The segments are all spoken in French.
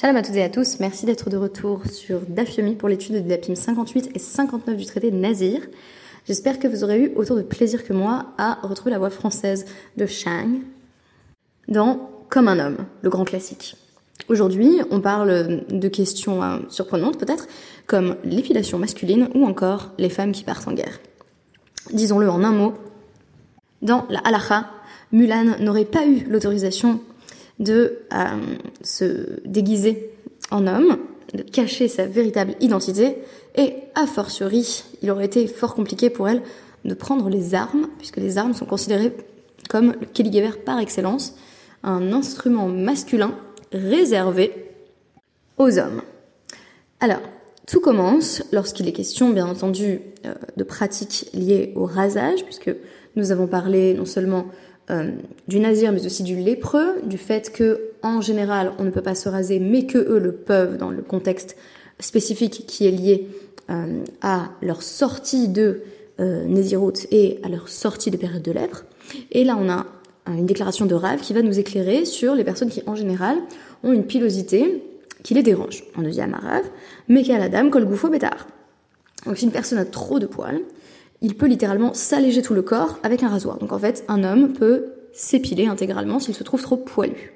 Shalom à toutes et à tous, merci d'être de retour sur Dafyomi pour l'étude de Dapim 58 et 59 du traité de Nazir. J'espère que vous aurez eu autant de plaisir que moi à retrouver la voix française de Shang dans Comme un homme, le grand classique. Aujourd'hui, on parle de questions euh, surprenantes peut-être, comme l'épilation masculine ou encore les femmes qui partent en guerre. Disons-le en un mot, dans la halacha, Mulan n'aurait pas eu l'autorisation de euh, se déguiser en homme, de cacher sa véritable identité, et a fortiori, il aurait été fort compliqué pour elle de prendre les armes, puisque les armes sont considérées comme le Keligever par excellence, un instrument masculin réservé aux hommes. Alors, tout commence lorsqu'il est question, bien entendu, euh, de pratiques liées au rasage, puisque nous avons parlé non seulement euh, du nazir, mais aussi du lépreux, du fait que, en général, on ne peut pas se raser, mais que eux le peuvent dans le contexte spécifique qui est lié euh, à leur sortie de euh, et à leur sortie de période de lèpre. Et là, on a une déclaration de Rav qui va nous éclairer sur les personnes qui, en général, ont une pilosité qui les dérange. On nous dit à Marav, mais qu'à la dame, kol goufo bétard. Donc si une personne a trop de poils, il peut littéralement s'alléger tout le corps avec un rasoir. Donc en fait, un homme peut s'épiler intégralement s'il se trouve trop poilu.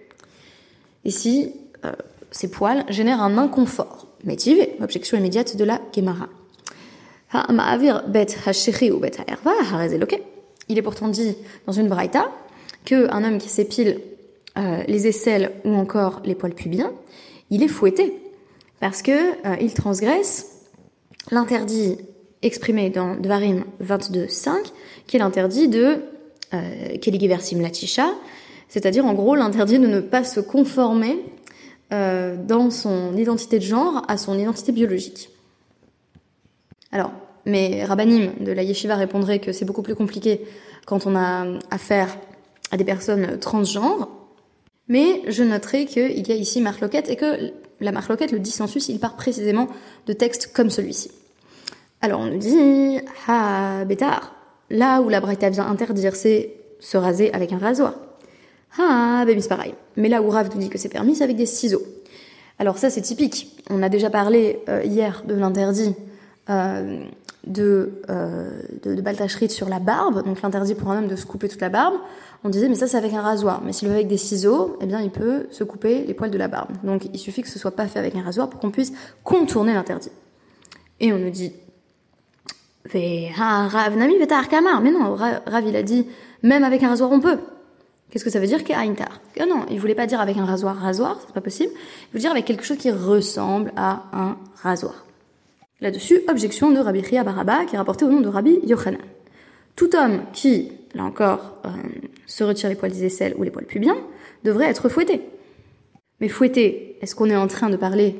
Ici, euh, ces poils génèrent un inconfort. Métivé, objection immédiate de la Gemara. Il est pourtant dit dans une braïta qu'un homme qui s'épile euh, les aisselles ou encore les poils pubiens, il est fouetté parce que euh, il transgresse l'interdit exprimé dans Dvarim 22.5, qui est l'interdit de euh, Keligiversim Latisha, c'est-à-dire en gros l'interdit de ne pas se conformer euh, dans son identité de genre à son identité biologique. Alors, mais Rabbanim de la Yeshiva répondrait que c'est beaucoup plus compliqué quand on a affaire à des personnes transgenres, mais je noterai qu'il y a ici marloquette et que la marloquette, le dissensus, il part précisément de textes comme celui-ci. Alors on nous dit, ah, bétard, là où la Braïta vient interdire, c'est se raser avec un rasoir. Ah, ben c'est pareil. Mais là où Rav nous dit que c'est permis, c'est avec des ciseaux. Alors ça, c'est typique. On a déjà parlé euh, hier de l'interdit euh, de, euh, de sur la barbe, donc l'interdit pour un homme de se couper toute la barbe. On disait, mais ça, c'est avec un rasoir. Mais s'il le fait avec des ciseaux, eh bien, il peut se couper les poils de la barbe. Donc, il suffit que ce soit pas fait avec un rasoir pour qu'on puisse contourner l'interdit. Et on nous dit, mais non, Rav il a dit même avec un rasoir on peut. Qu'est-ce que ça veut dire qu'Aintar Que non, il voulait pas dire avec un rasoir rasoir, c'est pas possible. Il veut dire avec quelque chose qui ressemble à un rasoir. Là-dessus, objection de Rabbi Chia Baraba qui est rapporté au nom de Rabbi Yochanan. Tout homme qui, là encore, euh, se retire les poils des aisselles ou les poils pubiens devrait être fouetté. Mais fouetté, est-ce qu'on est en train de parler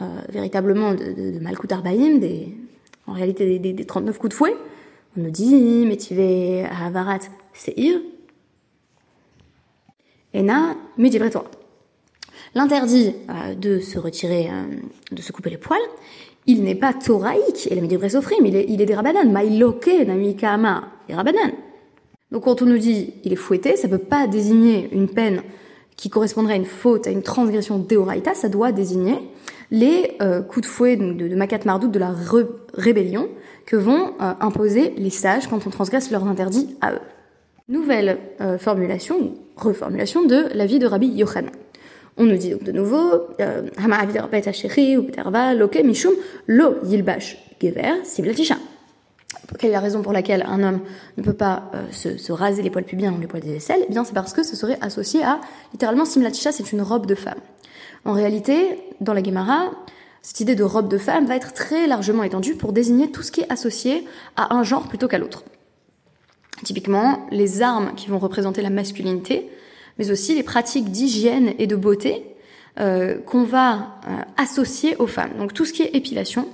euh, véritablement de, de, de Malkut des, en réalité des, 39 coups de fouet. On nous dit, mais tu vas à Havarat, c'est ir. Et mais toi. L'interdit euh, de se retirer, euh, de se couper les poils, il n'est pas thoraïque, et la mais il est, il est des rabanan. Maïloke, namikama, des. Donc quand on nous dit il est fouetté, ça ne peut pas désigner une peine qui correspondrait à une faute, à une transgression d'Eoraita, ça doit désigner les euh, coups de fouet de, Makat Mardouk de la rébellion que vont euh, imposer les sages quand on transgresse leurs interdits à eux. Nouvelle euh, formulation, reformulation de la vie de Rabbi Yochanan. On nous dit donc de nouveau, mishum lo yilbash gever. Quelle est la raison pour laquelle un homme ne peut pas se, se, raser les poils pubiens ou les poils des aisselles? Eh bien, c'est parce que ce serait associé à, littéralement, simlatisha, c'est une robe de femme. En réalité, dans la Gemara, cette idée de robe de femme va être très largement étendue pour désigner tout ce qui est associé à un genre plutôt qu'à l'autre. Typiquement, les armes qui vont représenter la masculinité, mais aussi les pratiques d'hygiène et de beauté euh, qu'on va euh, associer aux femmes. Donc tout ce qui est épilation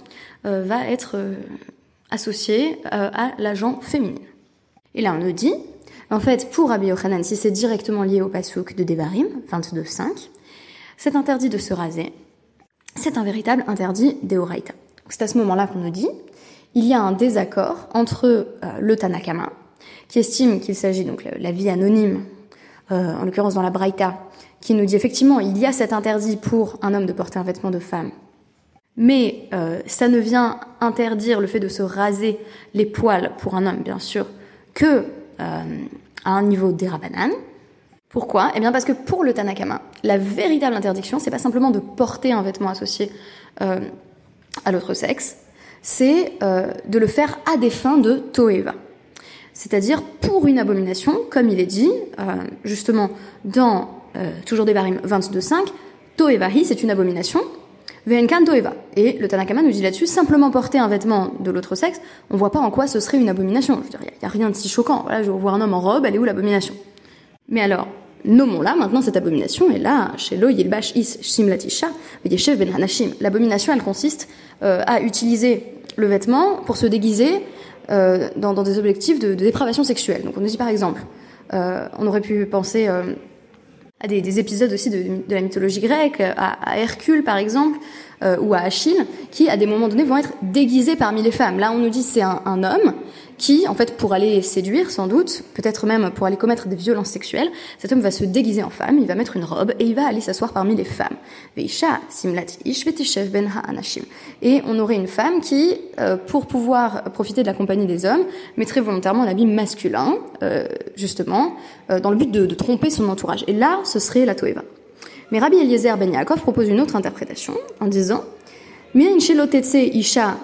euh, va être associé à l'agent féminin. Et là, on nous dit, en fait, pour Rabbi Yochanan, si c'est directement lié au pasuk de Devarim, 22.5, cet interdit de se raser, c'est un véritable interdit d'Eoraita. C'est à ce moment-là qu'on nous dit, il y a un désaccord entre euh, le Tanakama, qui estime qu'il s'agit donc la vie anonyme, euh, en l'occurrence dans la Braïta, qui nous dit effectivement il y a cet interdit pour un homme de porter un vêtement de femme, mais euh, ça ne vient interdire le fait de se raser les poils pour un homme, bien sûr, que euh, à un niveau d'Erabanan. Pourquoi? Eh bien parce que pour le Tanakama, la véritable interdiction, c'est pas simplement de porter un vêtement associé euh, à l'autre sexe, c'est euh, de le faire à des fins de toeva. C'est-à-dire pour une abomination, comme il est dit, euh, justement dans euh, toujours des barim 22.5, toevahi, c'est une abomination, Et le Tanakama nous dit là-dessus, simplement porter un vêtement de l'autre sexe, on voit pas en quoi ce serait une abomination. Je veux dire, il n'y a, rien de si choquant. Voilà, je vois un homme en robe, elle est où l'abomination? Mais alors, nommons-la maintenant cette abomination, et là, chez Lo Yilbash Is Shimlatisha, Yeshev Ben Hanashim. L'abomination, elle consiste euh, à utiliser le vêtement pour se déguiser euh, dans, des objectifs de, dépravation sexuelle. Donc on nous dit par exemple, euh, on aurait pu penser à des, des, épisodes aussi de, de, la mythologie grecque, à, à Hercule par exemple, euh, ou à Achille, qui à des moments donnés vont être déguisés parmi les femmes. Là on nous dit c'est un, un homme qui, en fait, pour aller séduire, sans doute, peut-être même pour aller commettre des violences sexuelles, cet homme va se déguiser en femme, il va mettre une robe et il va aller s'asseoir parmi les femmes. Ben et on aurait une femme qui, euh, pour pouvoir profiter de la compagnie des hommes, mettrait volontairement un habit masculin, euh, justement, euh, dans le but de, de, tromper son entourage. Et là, ce serait la Toeva. Mais Rabbi Eliezer Ben Yaakov propose une autre interprétation en disant isha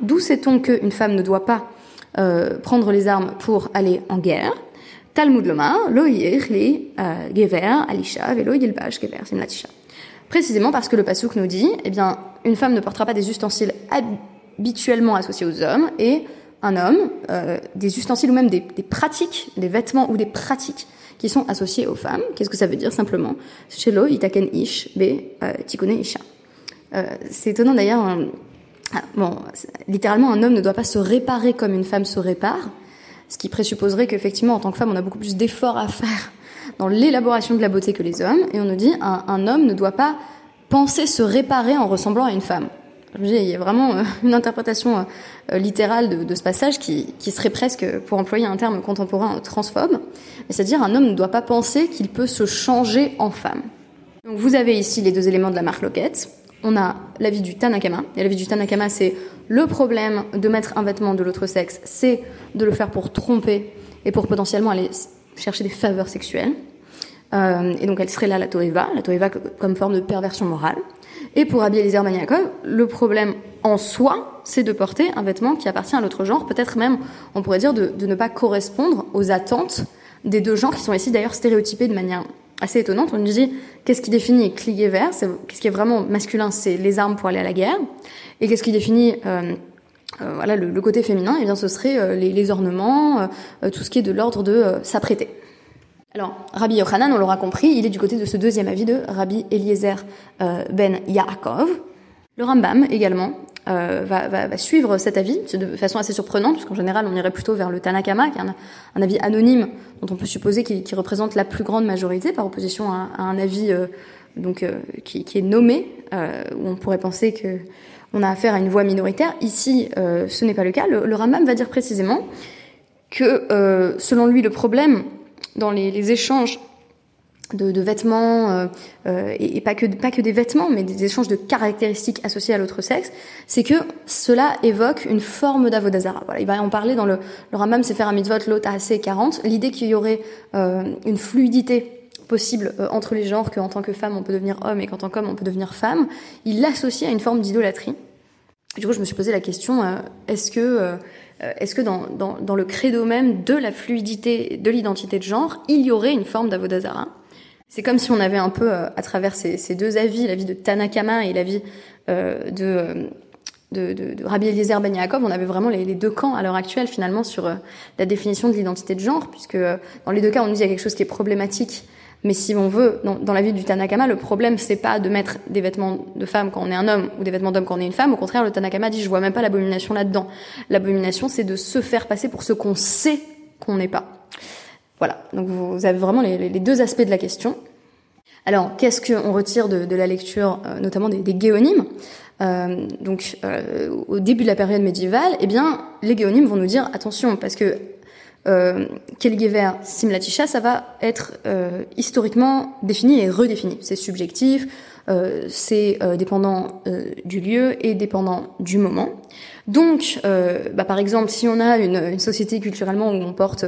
D'où sait-on qu'une femme ne doit pas euh, prendre les armes pour aller en guerre? Talmud Lomar, lo euh, gever alisha velo yilbash gever simlatisha. Précisément parce que le pasuk nous dit, eh bien, une femme ne portera pas des ustensiles habituellement associés aux hommes et un homme euh, des ustensiles ou même des, des, pratiques, des vêtements ou des pratiques qui sont associés aux femmes. Qu'est-ce que ça veut dire simplement? Shelo itaken ish be euh, tikune isha. Euh, c'est étonnant d'ailleurs. Euh, ah, bon, littéralement, un homme ne doit pas se réparer comme une femme se répare, ce qui présupposerait qu'effectivement, en tant que femme, on a beaucoup plus d'efforts à faire dans l'élaboration de la beauté que les hommes. Et on nous dit, un, homme ne doit pas penser se réparer en ressemblant à une femme. Il y a vraiment euh, une interprétation littérale de, ce passage qui, qui, serait presque, pour employer un terme contemporain, transphobe. C'est-à-dire, un homme ne doit pas penser qu'il peut se changer en femme. Donc, vous avez ici les deux éléments de la marque Loquette on a l'avis du Tanakama. Et l'avis du Tanakama, c'est le problème de mettre un vêtement de l'autre sexe, c'est de le faire pour tromper et pour potentiellement aller chercher des faveurs sexuelles. Euh, et donc elle serait là la Toeva, la Toeva comme forme de perversion morale. Et pour Rabbi Eliezer Maniakov, le problème en soi, c'est de porter un vêtement qui appartient à l'autre genre, peut-être même, on pourrait dire, de, de, ne pas correspondre aux attentes des deux genres qui sont ici d'ailleurs stéréotypés de manière assez étonnante. On nous dit qu'est-ce qui définit clié vert, qu'est-ce qui est vraiment masculin, c'est les armes pour aller à la guerre, et qu'est-ce qui définit euh, euh, voilà le, le, côté féminin, et eh bien ce serait euh, les, les, ornements, euh, tout ce qui est de l'ordre de s'apprêter. Alors, Rabbi Yochanan, on l'aura compris, il est du côté de ce deuxième avis de Rabbi Eliezer ben Yaakov. Le Rambam également euh, va, suivre cet avis de façon assez surprenante, puisqu'en général on irait plutôt vers le Tanakama, qui est un, avis anonyme dont on peut supposer qu'il qu représente la plus grande majorité, par opposition à, un avis euh, euh, qui, est nommé, où on pourrait penser que on a affaire à une voix minoritaire. Ici, ce n'est pas le cas. Le, Rambam va dire précisément que, selon lui, le problème dans les échanges de, de, vêtements euh, euh, et, pas que pas que des vêtements, mais des échanges de caractéristiques associées à l'autre sexe, c'est que cela évoque une forme d'avodazara. Voilà, il va en parler dans le le Rambam Sefer Mitzvot Lot AC 40. L'idée qu'il y aurait euh, une fluidité possible euh, entre les genres, qu'en tant que femme on peut devenir homme et qu'en tant qu'homme on peut devenir femme, il l'associe à une forme d'idolâtrie. Du coup, je me suis posé la question euh, est-ce que est-ce que dans, dans, dans, le credo même de la fluidité de l'identité de genre, il y aurait une forme d'avodazara? C'est comme si on avait un peu, euh, à travers ces, deux avis, l'avis de Tanakama et l'avis euh, de, euh, de, de, de, Rabbi Eliezer Ben Yaakov, on avait vraiment les, deux camps à l'heure actuelle finalement sur la définition de l'identité de genre, puisque euh, dans les deux cas on nous dit qu'il y a quelque chose qui est problématique. Mais si on veut, dans, dans la vie du Tanakama, le problème c'est pas de mettre des vêtements de femme quand on est un homme ou des vêtements d'homme quand on est une femme. Au contraire, le Tanakama dit je vois même pas l'abomination là-dedans. L'abomination c'est de se faire passer pour ce qu'on sait qu'on n'est pas. Voilà, donc vous avez vraiment les, deux aspects de la question. Alors, qu'est-ce qu'on retire de, la lecture, euh, notamment des, des euh, Donc, euh, au début de la période médiévale, eh bien, les guéonymes vont nous dire attention, parce que euh, Kelgever Simlatisha, ça va être historiquement défini et redéfini. C'est subjectif, euh, c'est euh, dépendant euh, du lieu et dépendant du moment. Donc, bah, par exemple, si on a une, une, société culturellement où on porte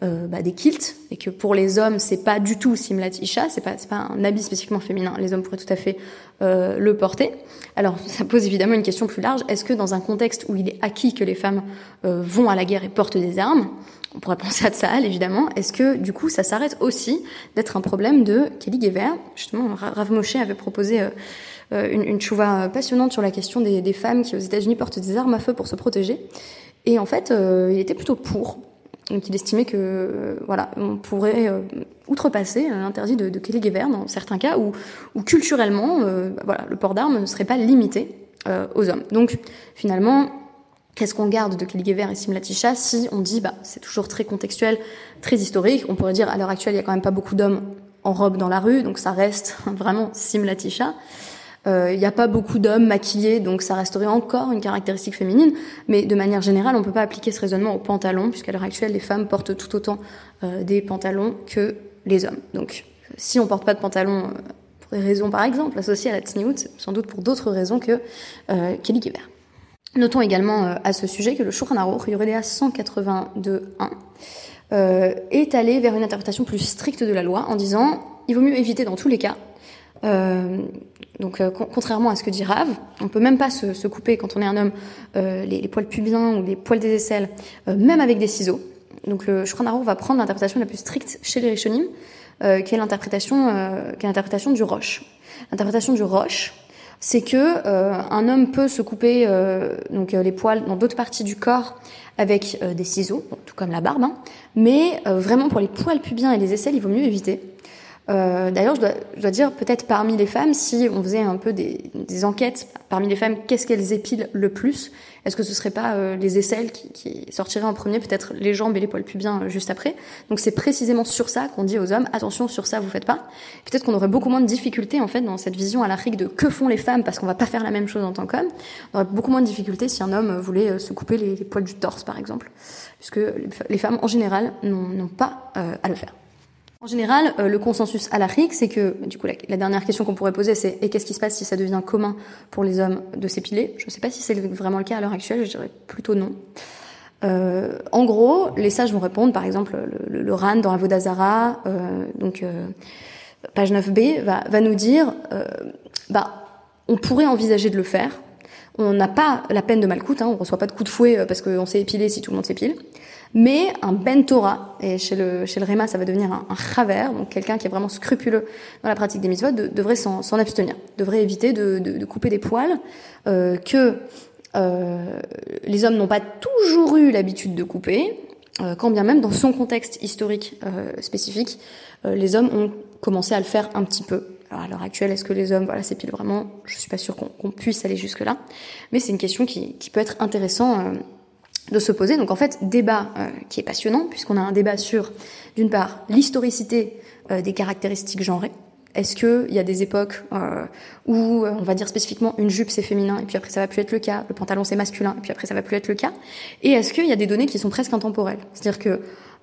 bah, des kilts et que pour les hommes c'est pas du tout simlatisha, c'est pas c'est pas un habit spécifiquement féminin, les hommes pourraient tout à fait le porter. Alors, ça pose évidemment une question plus large. Est-ce que dans un contexte où il est acquis que les femmes vont à la guerre et portent des armes, on pourrait penser à ça, évidemment. Est-ce que, du coup, ça s'arrête aussi d'être un problème de Kelly Gever Justement, Rav Moshe avait proposé euh, euh, une, une chouva passionnante sur la question des, femmes qui, aux États-Unis, portent des armes à feu pour se protéger. Et en fait, euh, il était plutôt pour. Donc, il estimait que, voilà, on pourrait outrepasser l'interdit de, de, Kelly Gever dans certains cas où, où culturellement, voilà, le port d'armes ne serait pas limité aux hommes. Donc, finalement, Qu'est-ce qu'on garde de Kelgever et Simlatisha si on dit bah c'est toujours très contextuel, très historique. On pourrait dire à l'heure actuelle il y a quand même pas beaucoup d'hommes en robe dans la rue, donc ça reste vraiment Simlatisha. Euh, il n'y a pas beaucoup d'hommes maquillés, donc ça resterait encore une caractéristique féminine. Mais de manière générale, on ne peut pas appliquer ce raisonnement aux pantalons, puisqu'à l'heure actuelle, les femmes portent tout autant euh, des pantalons que les hommes. Donc, si on porte pas de pantalons euh, pour des raisons, par exemple, associées à la tsniout, sans doute pour d'autres raisons que euh, Kelly Geber. Notons également euh, à ce sujet que le Shulchan Aruch, Yoredea 182.1, euh, est allé vers une interprétation plus stricte de la loi en disant il vaut mieux éviter dans tous les cas. Euh, donc, euh, contrairement à ce que dit Rav, on peut même pas se, couper quand on est un homme les, poils pubiens ou les poils des aisselles, même avec des ciseaux. Donc, le Shulchan va prendre l'interprétation la plus stricte chez les Rishonim, qui est l'interprétation, qui est l'interprétation du roche. L'interprétation du roche, c'est que euh, un homme peut se couper euh, donc euh, les poils dans d'autres parties du corps avec des ciseaux, tout comme la barbe, hein, mais vraiment pour les poils pubiens et les aisselles, il vaut mieux éviter. Euh, D'ailleurs, je dois, je dois dire, peut-être parmi les femmes, si on faisait un peu des, des enquêtes parmi les femmes, qu'est-ce qu'elles épilent le plus? Est-ce que ce serait pas euh, les aisselles qui, qui, sortiraient en premier, peut-être les jambes et les poils pubiens euh, juste après? Donc c'est précisément sur ça qu'on dit aux hommes attention, sur ça vous faites pas. Peut-être qu'on aurait beaucoup moins de difficultés en fait dans cette vision à l'Afrique de que font les femmes parce qu'on va pas faire la même chose en tant qu'homme. On aurait beaucoup moins de difficultés si un homme voulait euh, se couper les, les poils du torse par exemple, puisque les femmes en général n'ont pas à le faire. En général, euh, le consensus halachique, c'est que, du coup, la, la dernière question qu'on pourrait poser, c'est et qu'est-ce qui se passe si ça devient commun pour les hommes de s'épiler? Je ne sais pas si c'est vraiment le cas à l'heure actuelle, je dirais plutôt non. Euh, en gros, les sages vont répondre, par exemple, le, le, le RAN dans Avodazara, euh, donc euh, page 9b, va, va nous dire, euh, bah, on pourrait envisager de le faire. On n'a pas la peine de malcoute, hein, on reçoit pas de coup de fouet euh, parce qu'on s'est épilé si tout le monde s'épile. Mais un ben Torah, et chez le, chez le Réma, ça va devenir un, un chaver, donc quelqu'un qui est vraiment scrupuleux dans la pratique des mitzvot, de, devrait s'en abstenir, devrait éviter de, de, de couper des poils, euh, que euh, les hommes n'ont pas toujours eu l'habitude de couper, euh, quand bien même dans son contexte historique euh, spécifique, euh, les hommes ont commencé à le faire un petit peu. Alors à l'heure actuelle, est-ce que les hommes voilà, s'épilent vraiment? Je suis pas sûre qu'on qu puisse aller jusque-là, mais c'est une question qui, qui, peut être intéressant euh, de se poser. Donc en fait, débat euh, qui est passionnant, puisqu'on a un débat sur, d'une part, l'historicité euh, des caractéristiques genrées. Est-ce qu'il y a des époques euh, où, on va dire spécifiquement, une jupe c'est féminin, et puis après ça va plus être le cas, le pantalon c'est masculin, et puis après ça va plus être le cas Et est-ce qu'il y a des données qui sont presque intemporelles? C'est-à-dire que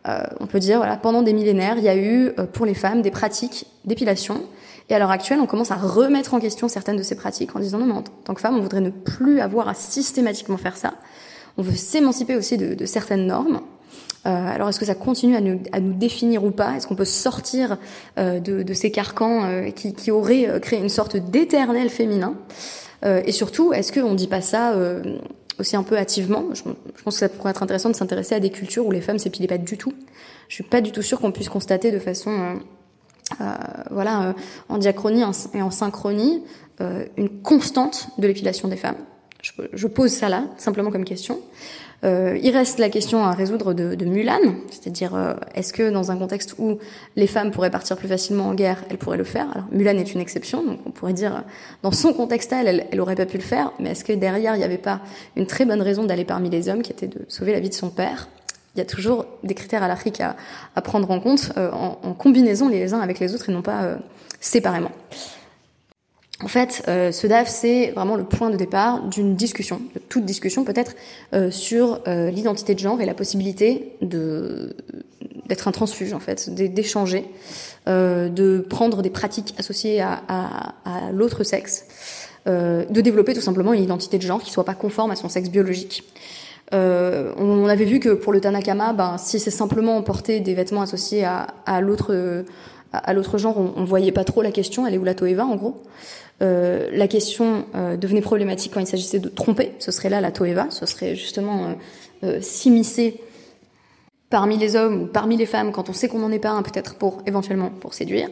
euh, on peut dire, voilà, pendant des millénaires, il y a eu euh, pour les femmes des pratiques d'épilation, et à l'heure actuelle, on commence à remettre en question certaines de ces pratiques en disant non, non, en tant que femme, on voudrait ne plus avoir à systématiquement faire ça. On veut s'émanciper aussi de, de, certaines normes. Euh, alors, est-ce que ça continue à nous, à nous définir ou pas? Est-ce qu'on peut sortir euh, de, ces carcans euh, qui, qui, auraient créé une sorte d'éternel féminin? Et surtout, est-ce qu'on ne dit pas ça aussi un peu hâtivement? Je, je, pense que ça pourrait être intéressant de s'intéresser à des cultures où les femmes s'épilaient pas du tout. Je suis pas du tout sûre qu'on puisse constater de façon voilà en diachronie et en synchronie une constante de l'épilation des femmes. Je, pose ça là, simplement comme question. Euh, il reste la question à résoudre de, Mulan, c'est-à-dire euh, est-ce que dans un contexte où les femmes pourraient partir plus facilement en guerre, elles pourraient le faire? Alors Mulan est une exception, donc on pourrait dire dans son contexte elle, elle, aurait pas pu le faire, mais est-ce que derrière il n'y avait pas une très bonne raison d'aller parmi les hommes, qui était de sauver la vie de son père? Il y a toujours des critères à l'Afrique à, à, prendre en compte euh, en, combinaison les uns avec les autres et non pas euh, séparément. En fait, euh, ce DAF, c'est vraiment le point de départ d'une discussion, de toute discussion peut-être, euh, sur euh, l'identité de genre et la possibilité de d'être un transfuge, en fait, d'échanger, de prendre des pratiques associées à, à, à l'autre sexe, de développer tout simplement une identité de genre qui soit pas conforme à son sexe biologique. on avait vu que pour le Tanakama, ben, si c'est simplement porter des vêtements associés à, à l'autre à, l'autre genre, on, on voyait pas trop la question, elle est où la Toeva en gros. Euh, la question euh, devenait problématique quand il s'agissait de tromper, ce serait là la Toeva, ce serait justement euh, s'immiscer parmi les hommes ou parmi les femmes quand on sait qu'on n'en est pas un, peut-être pour éventuellement pour séduire.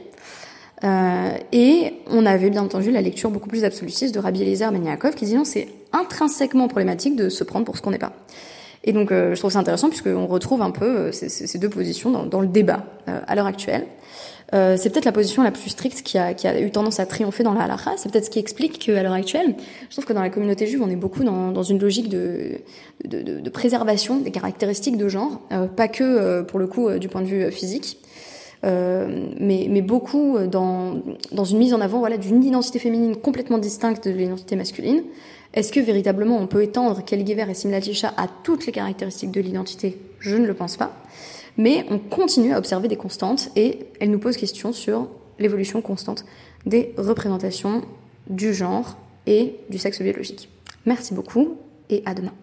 et on avait bien entendu la lecture beaucoup plus absolutiste de Rabbi Eliezer Beniakov qui dit non, c'est intrinsèquement problématique de se prendre pour ce qu'on n'est pas. Et donc je trouve ça intéressant puisqu'on retrouve un peu ces, deux positions dans, dans le débat à l'heure actuelle. Euh, c'est peut-être la position la plus stricte qui a, qui a, eu tendance à triompher dans la halakha. C'est peut-être ce qui explique qu'à l'heure actuelle, je trouve que dans la communauté juive, on est beaucoup dans, dans une logique de, de, de, préservation des caractéristiques de genre, euh, pas que euh, pour le coup du point de vue physique. mais, mais beaucoup dans, dans une mise en avant voilà, d'une identité féminine complètement distincte de l'identité masculine. Est-ce que véritablement on peut étendre Kelly et Simla Tisha à toutes les caractéristiques de l'identité? Je ne le pense pas mais on continue à observer des constantes et elle nous pose question sur l'évolution constante des représentations du genre et du sexe biologique. Merci beaucoup et à demain.